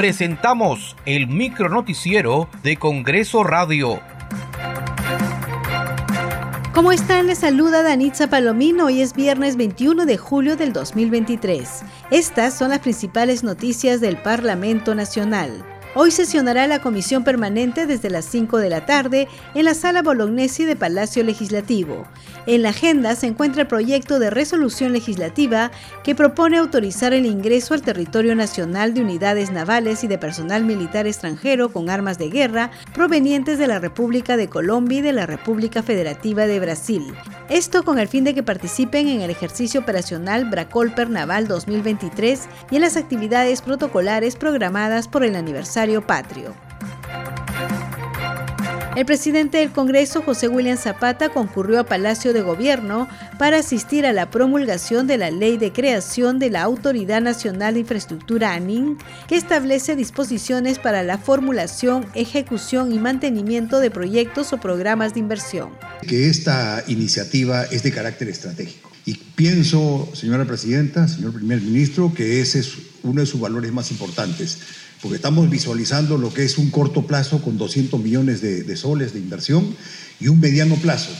presentamos el micronoticiero de Congreso Radio. ¿Cómo están? Les saluda Danitza Palomino. Hoy es viernes 21 de julio del 2023. Estas son las principales noticias del Parlamento Nacional. Hoy sesionará la comisión permanente desde las 5 de la tarde en la sala Bolognesi de Palacio Legislativo. En la agenda se encuentra el proyecto de resolución legislativa que propone autorizar el ingreso al territorio nacional de unidades navales y de personal militar extranjero con armas de guerra provenientes de la República de Colombia y de la República Federativa de Brasil. Esto con el fin de que participen en el ejercicio operacional Bracolper Naval 2023 y en las actividades protocolares programadas por el aniversario patrio. El presidente del Congreso, José William Zapata, concurrió a Palacio de Gobierno para asistir a la promulgación de la ley de creación de la Autoridad Nacional de Infraestructura ANIN, que establece disposiciones para la formulación, ejecución y mantenimiento de proyectos o programas de inversión. Que esta iniciativa es de carácter estratégico. Y pienso, señora presidenta, señor primer ministro, que ese es uno de sus valores más importantes porque estamos visualizando lo que es un corto plazo con 200 millones de, soles de inversión y un mediano plazo.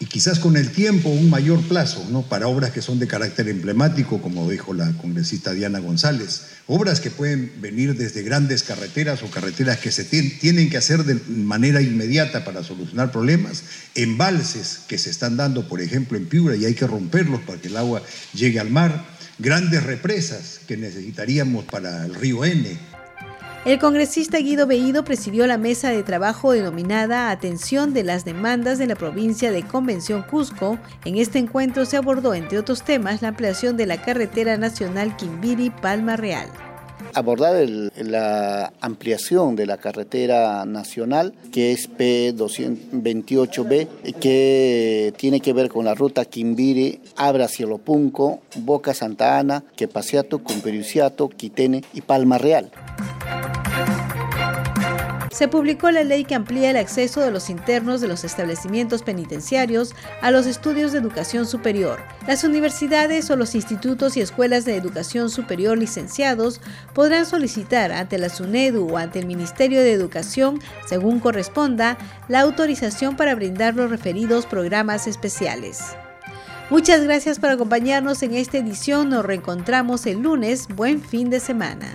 Y quizás con el tiempo un mayor plazo, ¿no? Para obras que son de carácter emblemático, como dijo la congresista Diana González. Obras que pueden venir desde grandes carreteras o carreteras que se tienen que hacer de manera inmediata para solucionar problemas. Embalses que se están dando, por ejemplo, en Piura y hay que romperlos para que el agua llegue al mar. Grandes represas que necesitaríamos para el río N el congresista Guido Bellido presidió la mesa de trabajo denominada Atención de las demandas de la provincia de Convención Cusco. En este encuentro se abordó, entre otros temas, la ampliación de la carretera nacional Quimbiri-Palma Real abordar la ampliación de la carretera nacional, que es P228B, que tiene que ver con la ruta Quimbiri, Abra Cielopunco, Boca Santa Ana, Quepaciato, Cumperiuciato, Quitene y Palma Real se publicó la ley que amplía el acceso de los internos de los establecimientos penitenciarios a los estudios de educación superior. Las universidades o los institutos y escuelas de educación superior licenciados podrán solicitar ante la SUNEDU o ante el Ministerio de Educación, según corresponda, la autorización para brindar los referidos programas especiales. Muchas gracias por acompañarnos en esta edición. Nos reencontramos el lunes. Buen fin de semana.